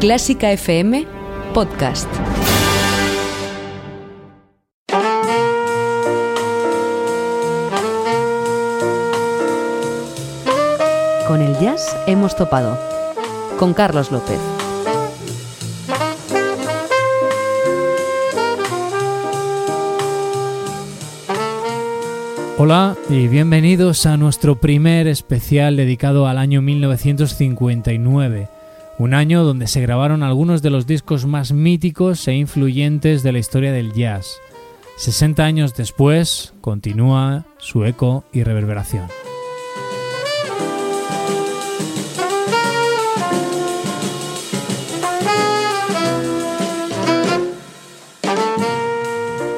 Clásica FM Podcast. Con el jazz hemos topado. Con Carlos López. Hola y bienvenidos a nuestro primer especial dedicado al año 1959, un año donde se grabaron algunos de los discos más míticos e influyentes de la historia del jazz. 60 años después, continúa su eco y reverberación.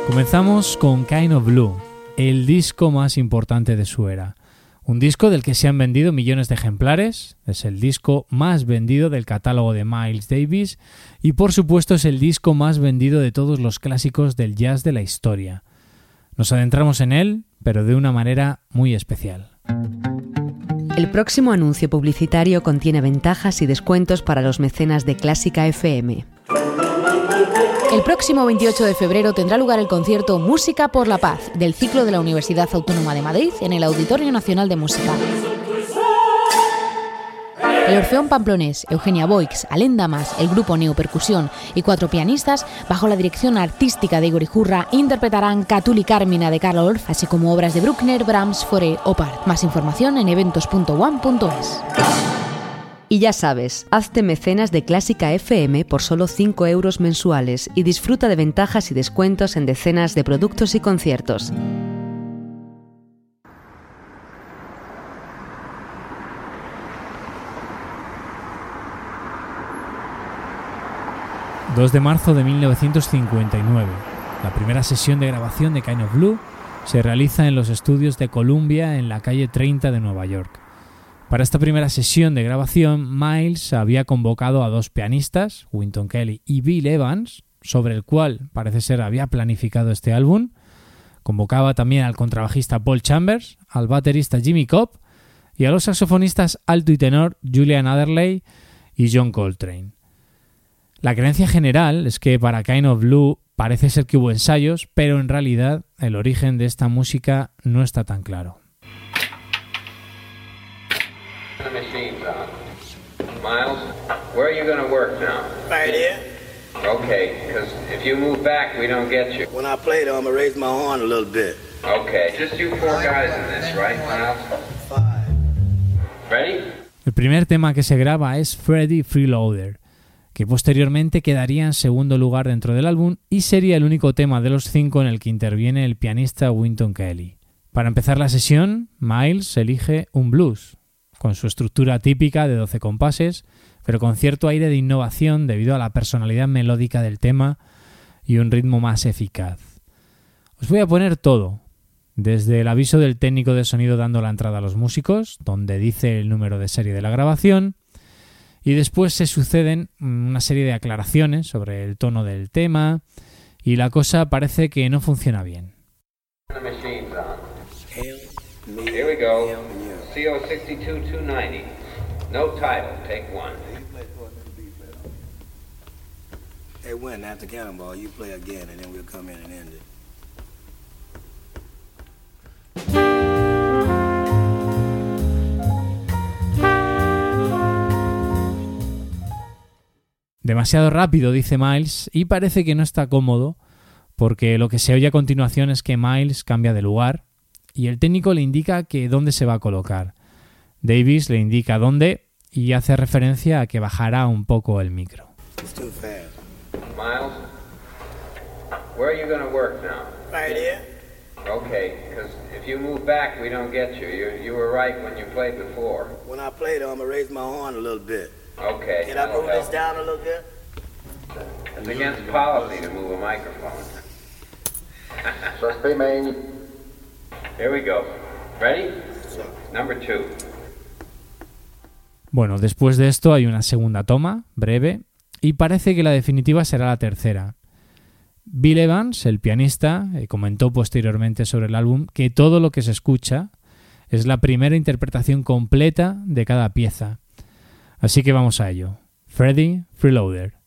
Comenzamos con Kind of Blue, el disco más importante de su era. Un disco del que se han vendido millones de ejemplares, es el disco más vendido del catálogo de Miles Davis y por supuesto es el disco más vendido de todos los clásicos del jazz de la historia. Nos adentramos en él, pero de una manera muy especial. El próximo anuncio publicitario contiene ventajas y descuentos para los mecenas de Clásica FM. El próximo 28 de febrero tendrá lugar el concierto Música por la Paz del ciclo de la Universidad Autónoma de Madrid en el Auditorio Nacional de Música. El Orfeón Pamplonés, Eugenia Boix, Alén Damas, el grupo Neopercusión y cuatro pianistas, bajo la dirección artística de Igor Ijurra, interpretarán Catuli Carmina de Karl Orff, así como obras de Bruckner, Brahms, Fauré o. Más información en eventos.one.es. Y ya sabes, hazte mecenas de Clásica FM por solo 5 euros mensuales y disfruta de ventajas y descuentos en decenas de productos y conciertos. ...2 de marzo de 1959... ...la primera sesión de grabación de Kind of Blue... ...se realiza en los estudios de Columbia... ...en la calle 30 de Nueva York... Para esta primera sesión de grabación, Miles había convocado a dos pianistas, Winton Kelly y Bill Evans, sobre el cual parece ser había planificado este álbum. Convocaba también al contrabajista Paul Chambers, al baterista Jimmy Cobb y a los saxofonistas alto y tenor Julian Adderley y John Coltrane. La creencia general es que para Kind of Blue parece ser que hubo ensayos, pero en realidad el origen de esta música no está tan claro. Miles, where are you going to work now? Right here. Okay, because if you move back, we don't get you. When I play though, I'm gonna raise my horn a little bit. Okay, just you four guys in this, right, Miles? Five. Ready? El primer tema que se graba es Freddy Freeloader, que posteriormente quedaría en segundo lugar dentro del álbum y sería el único tema de los cinco en el que interviene el pianista Winton Kelly. Para empezar la sesión, Miles elige un blues, con su estructura típica de 12 compases, pero con cierto aire de innovación debido a la personalidad melódica del tema y un ritmo más eficaz. Os voy a poner todo, desde el aviso del técnico de sonido dando la entrada a los músicos, donde dice el número de serie de la grabación, y después se suceden una serie de aclaraciones sobre el tono del tema, y la cosa parece que no funciona bien. CO 62290. No title, take one. Hey, when after Cannonball, you play again, and then we'll come in and end it. Demasiado rápido, dice Miles, y parece que no está cómodo, porque lo que se oye a continuación es que Miles cambia de lugar y el técnico le indica que dónde se va a colocar. Davis le indica dónde y hace referencia a que bajará un poco el micro. It's too fast. Miles, where are you going to work now? Right here. Okay, because if you move back, we don't get you. You, you were right when you played before. When I play though, I'm gonna raise my horn a little bit. Okay. Can I move this down a little bit? It's against policy to move a microphone. Suspect main. Here we go. Ready? Number two. Bueno, después de esto hay una segunda toma, breve, y parece que la definitiva será la tercera. Bill Evans, el pianista, eh, comentó posteriormente sobre el álbum que todo lo que se escucha es la primera interpretación completa de cada pieza. Así que vamos a ello. Freddy Freeloader.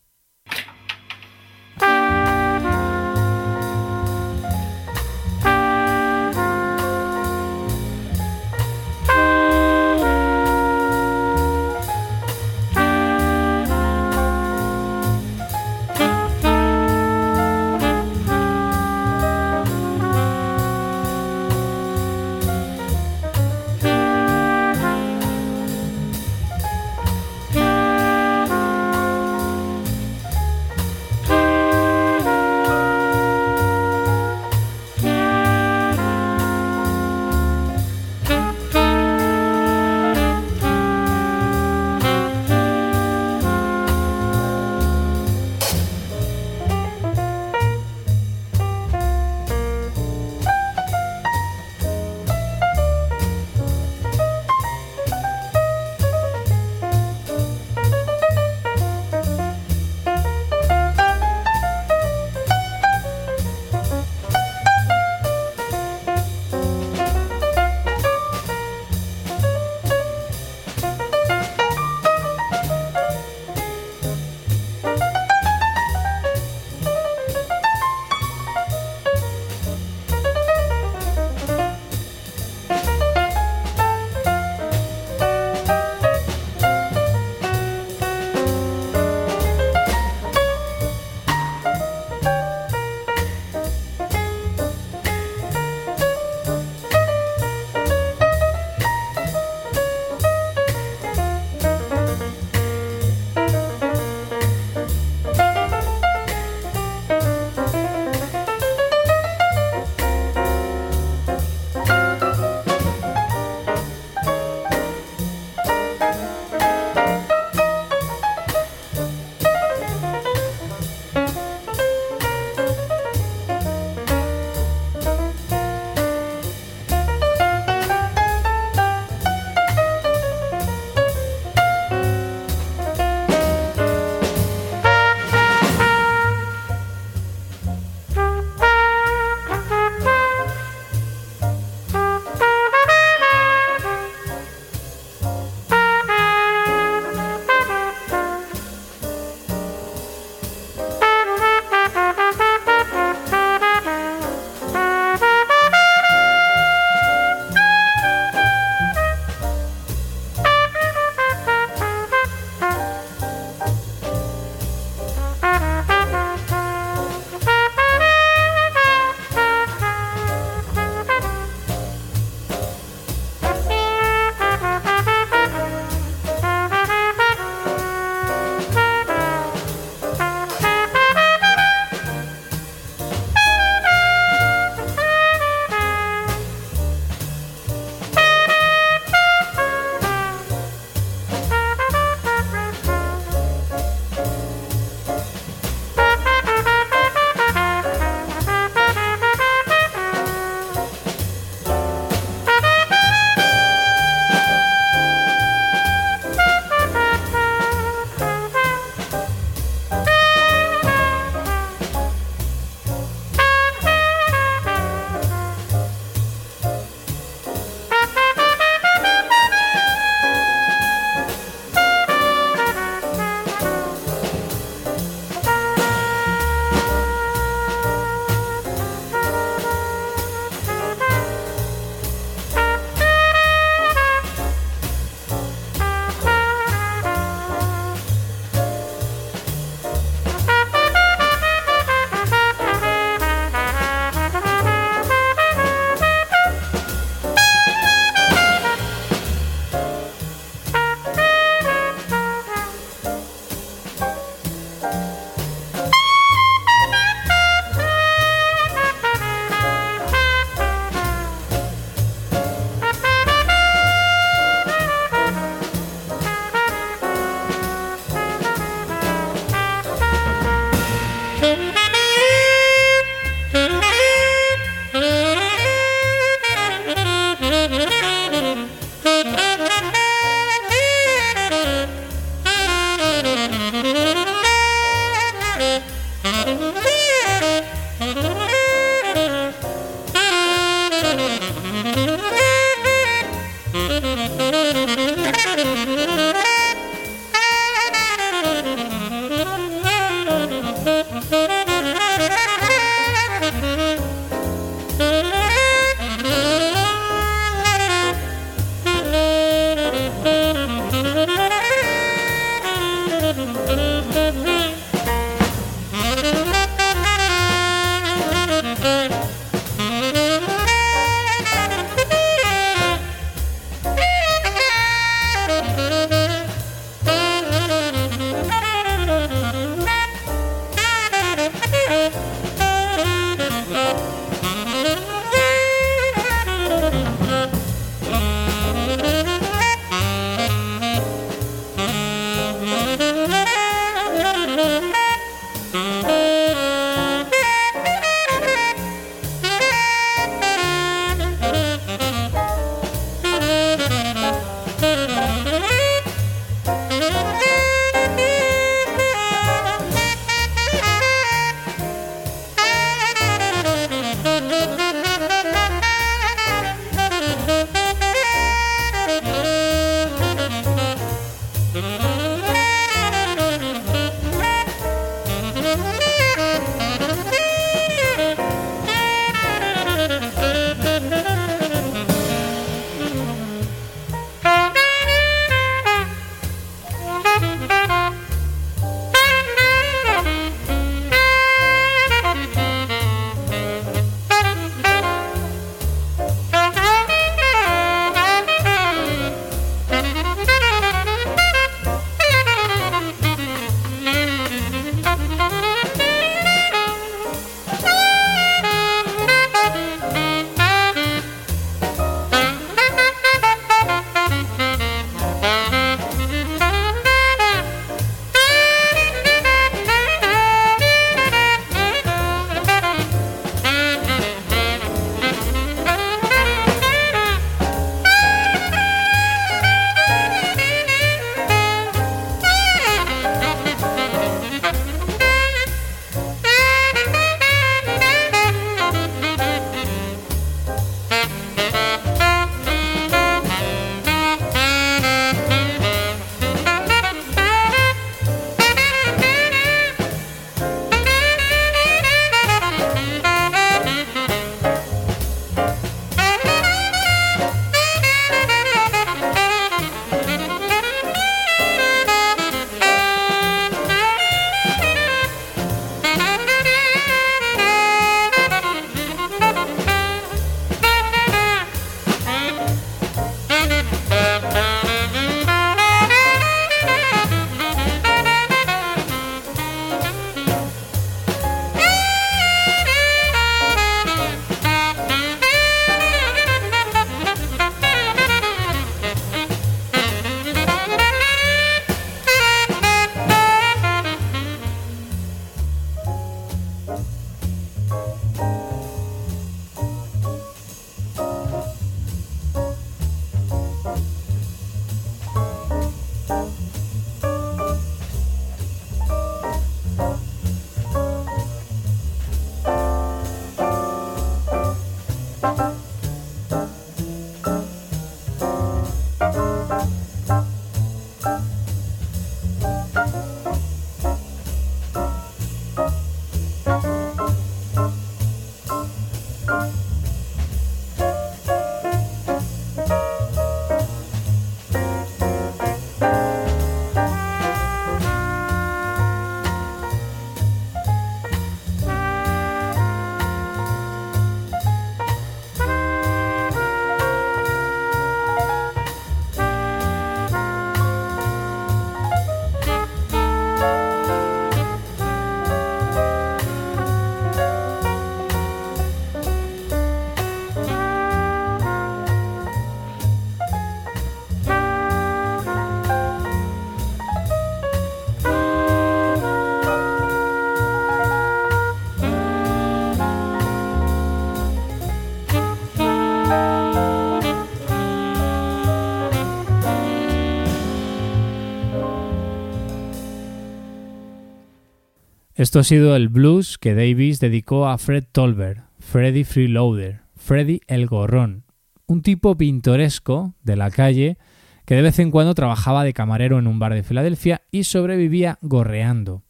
Esto ha sido el blues que Davis dedicó a Fred Tolbert, Freddy Freeloader, Freddy el Gorrón, un tipo pintoresco de la calle que de vez en cuando trabajaba de camarero en un bar de Filadelfia y sobrevivía gorreando.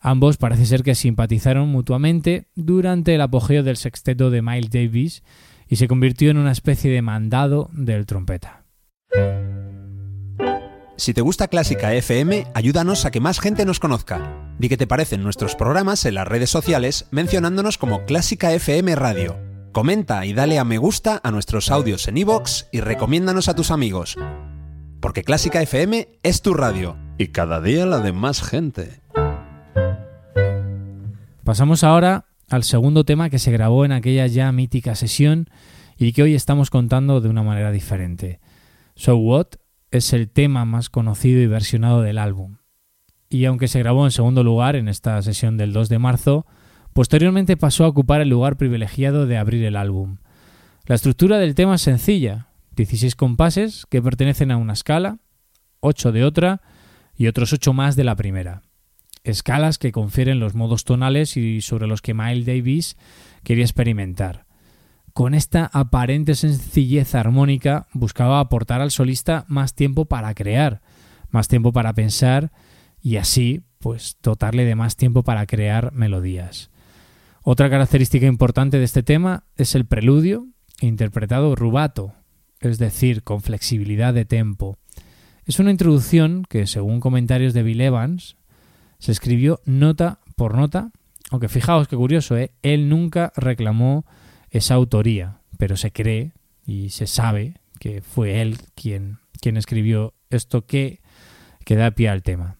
Ambos parece ser que simpatizaron mutuamente durante el apogeo del sexteto de Miles Davis y se convirtió en una especie de mandado del trompeta. Si te gusta Clásica FM, ayúdanos a que más gente nos conozca. Di qué te parecen nuestros programas en las redes sociales mencionándonos como Clásica FM Radio. Comenta y dale a me gusta a nuestros audios en iVoox y recomiéndanos a tus amigos. Porque Clásica FM es tu radio y cada día la de más gente. Pasamos ahora al segundo tema que se grabó en aquella ya mítica sesión y que hoy estamos contando de una manera diferente. So What es el tema más conocido y versionado del álbum. Y aunque se grabó en segundo lugar en esta sesión del 2 de marzo, posteriormente pasó a ocupar el lugar privilegiado de abrir el álbum. La estructura del tema es sencilla, 16 compases que pertenecen a una escala, 8 de otra y otros 8 más de la primera. Escalas que confieren los modos tonales y sobre los que Miles Davis quería experimentar. Con esta aparente sencillez armónica buscaba aportar al solista más tiempo para crear, más tiempo para pensar y así pues dotarle de más tiempo para crear melodías. Otra característica importante de este tema es el preludio, interpretado rubato, es decir, con flexibilidad de tempo. Es una introducción que, según comentarios de Bill Evans, se escribió nota por nota, aunque fijaos qué curioso, ¿eh? él nunca reclamó esa autoría, pero se cree y se sabe que fue él quien, quien escribió esto que, que da pie al tema.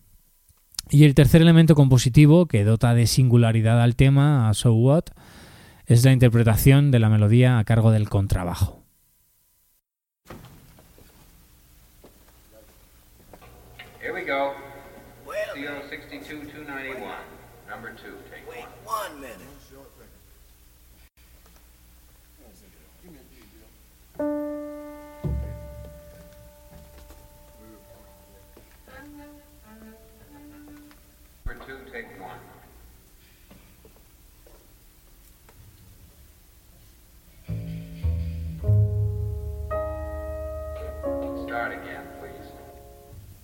Y el tercer elemento compositivo que dota de singularidad al tema, a So What, es la interpretación de la melodía a cargo del contrabajo.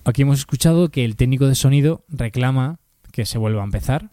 Aquí hemos escuchado que el técnico de sonido reclama que se vuelva a empezar.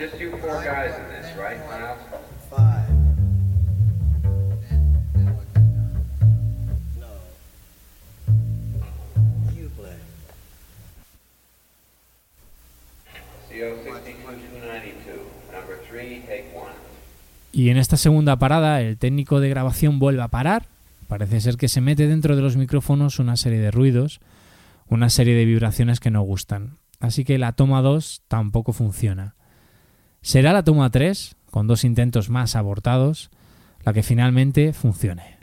Just you four guys in this, right, Miles? Five. No. You play. CO 62292. Number three, take one. Y en esta segunda parada el técnico de grabación vuelve a parar. Parece ser que se mete dentro de los micrófonos una serie de ruidos, una serie de vibraciones que no gustan. Así que la toma 2 tampoco funciona. Será la toma 3, con dos intentos más abortados, la que finalmente funcione.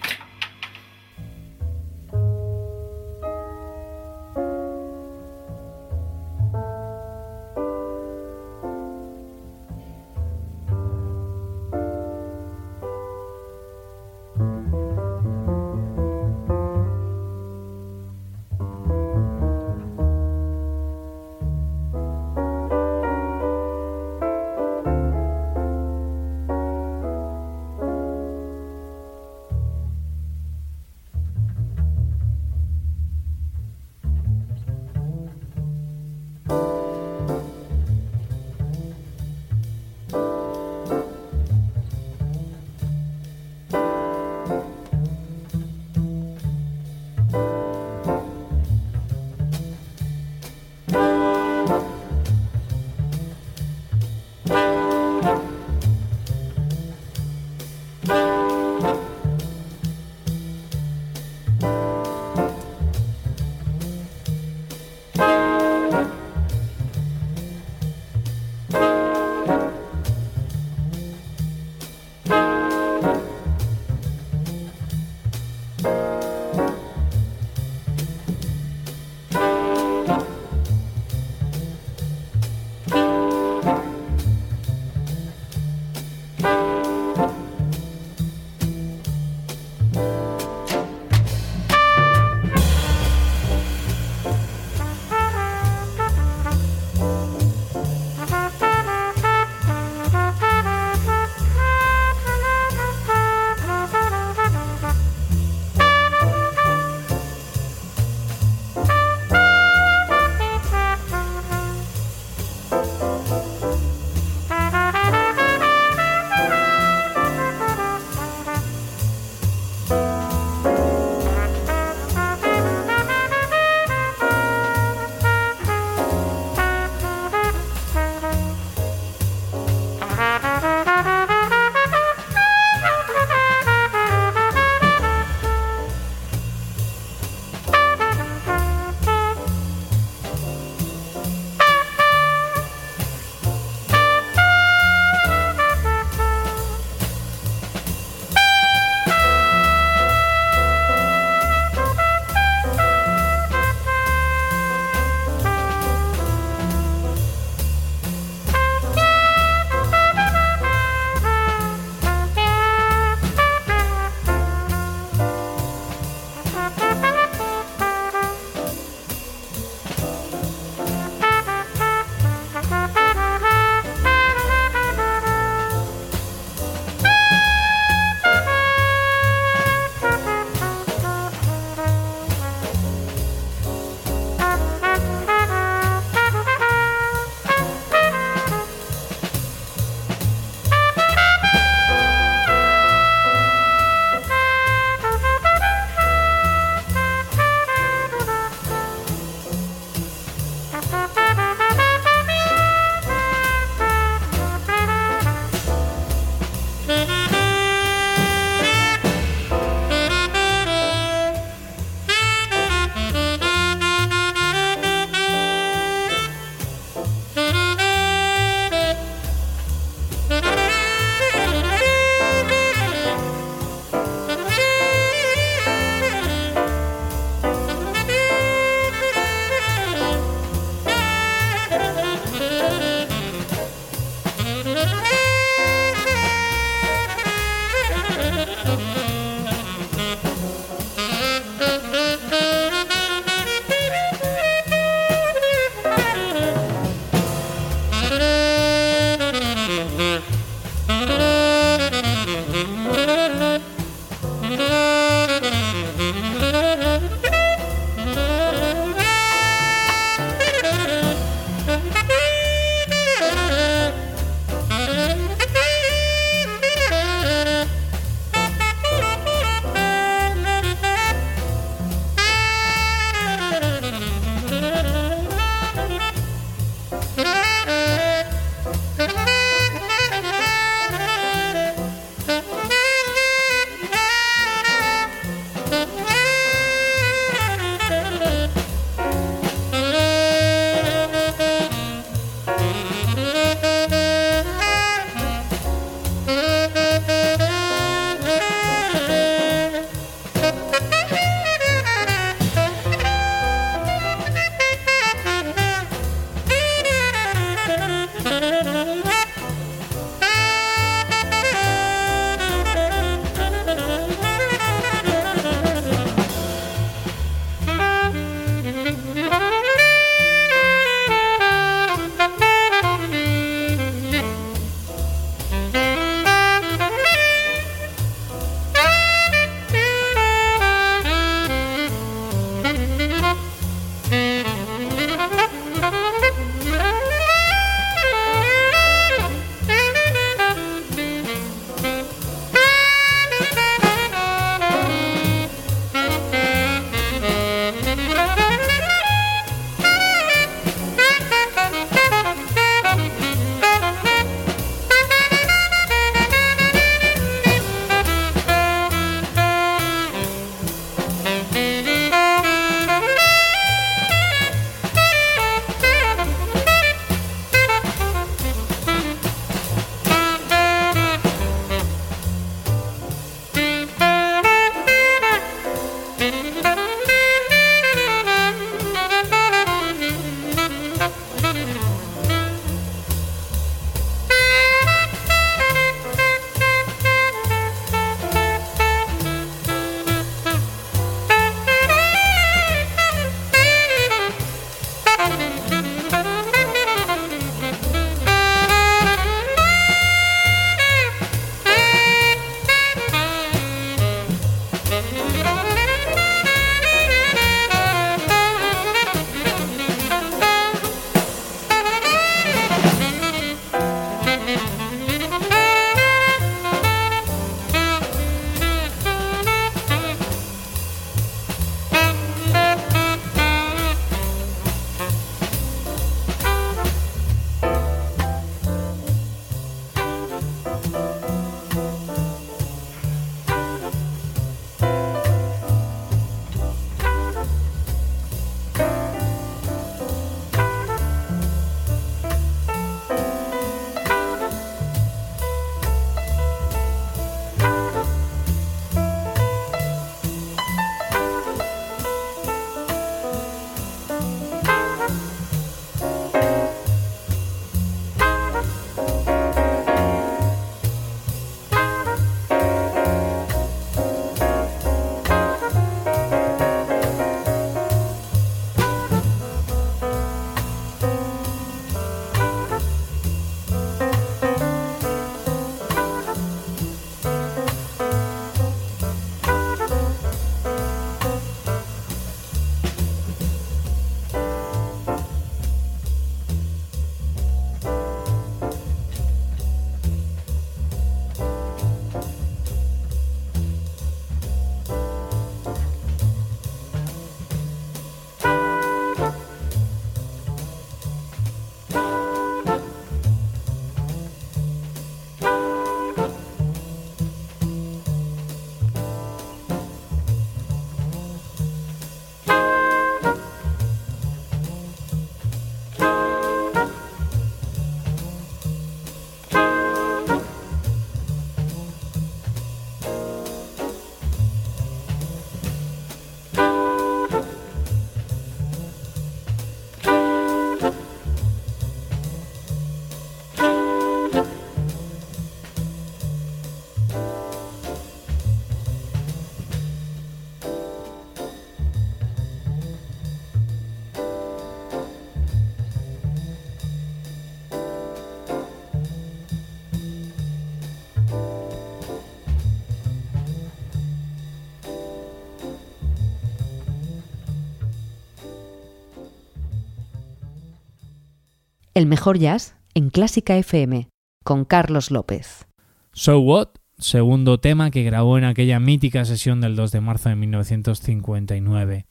El mejor jazz en Clásica FM, con Carlos López. So What, segundo tema que grabó en aquella mítica sesión del 2 de marzo de 1959.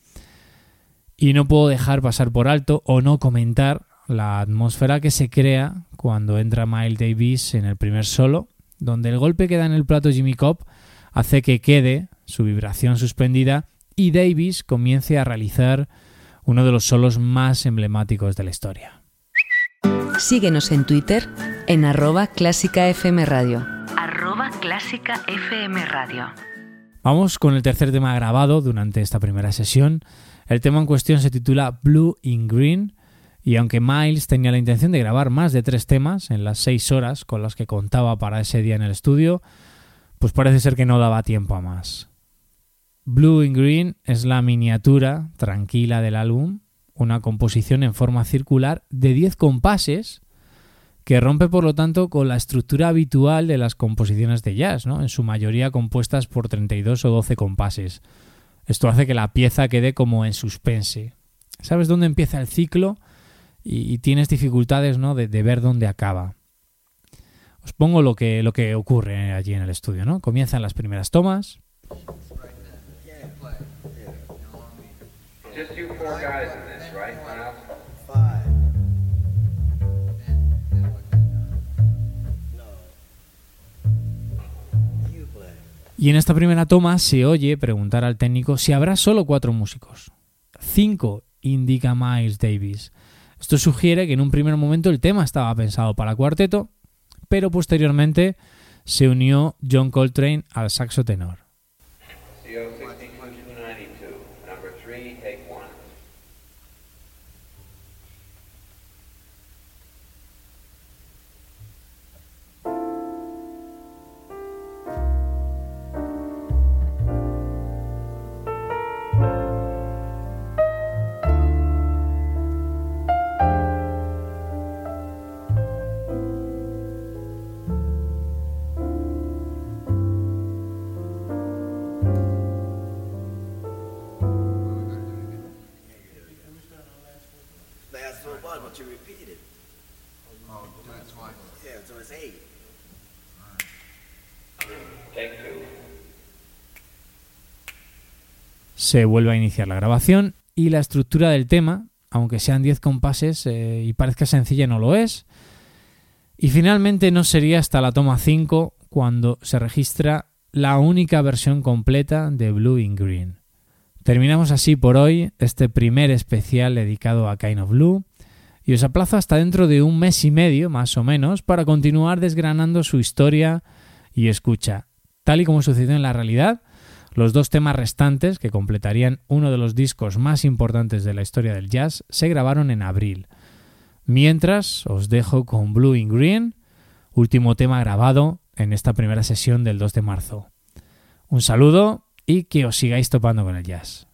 Y no puedo dejar pasar por alto o no comentar la atmósfera que se crea cuando entra Miles Davis en el primer solo, donde el golpe que da en el plato Jimmy Cobb hace que quede su vibración suspendida y Davis comience a realizar uno de los solos más emblemáticos de la historia. Síguenos en Twitter en arroba clásica FM Radio. Arroba clásica FM Radio. Vamos con el tercer tema grabado durante esta primera sesión. El tema en cuestión se titula Blue in Green y aunque Miles tenía la intención de grabar más de tres temas en las seis horas con las que contaba para ese día en el estudio, pues parece ser que no daba tiempo a más. Blue in Green es la miniatura tranquila del álbum, una composición en forma circular de 10 compases que rompe por lo tanto con la estructura habitual de las composiciones de jazz, ¿no? en su mayoría compuestas por 32 o 12 compases. Esto hace que la pieza quede como en suspense. ¿Sabes dónde empieza el ciclo? Y, tienes dificultades ¿no? de, de, ver dónde acaba. Os pongo lo que, lo que ocurre allí en el estudio. ¿no? Comienzan las primeras tomas. Just you four guys in this, right. Y en esta primera toma se oye preguntar al técnico si habrá solo cuatro músicos. Cinco, indica Miles Davis. Esto sugiere que en un primer momento el tema estaba pensado para cuarteto, pero posteriormente se unió John Coltrane al saxo tenor. You repeated. Oh, that's why. Yeah, so it's eight. Take two. Se vuelve a iniciar la grabación y la estructura del tema, aunque sean 10 compases eh, y parezca sencilla, no lo es. Y finalmente no sería hasta la toma 5 cuando se registra la única versión completa de Blue in Green. Terminamos así por hoy este primer especial dedicado a Kind of Blue y os aplazo hasta dentro de un mes y medio más o menos para continuar desgranando su historia y escucha. Tal y como sucedió en la realidad, los dos temas restantes, que completarían uno de los discos más importantes de la historia del jazz, se grabaron en abril. Mientras os dejo con Blue in Green, último tema grabado en esta primera sesión del 2 de marzo. Un saludo y que os sigáis topando con el jazz.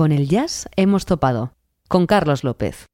Con el jazz hemos topado. Con Carlos López.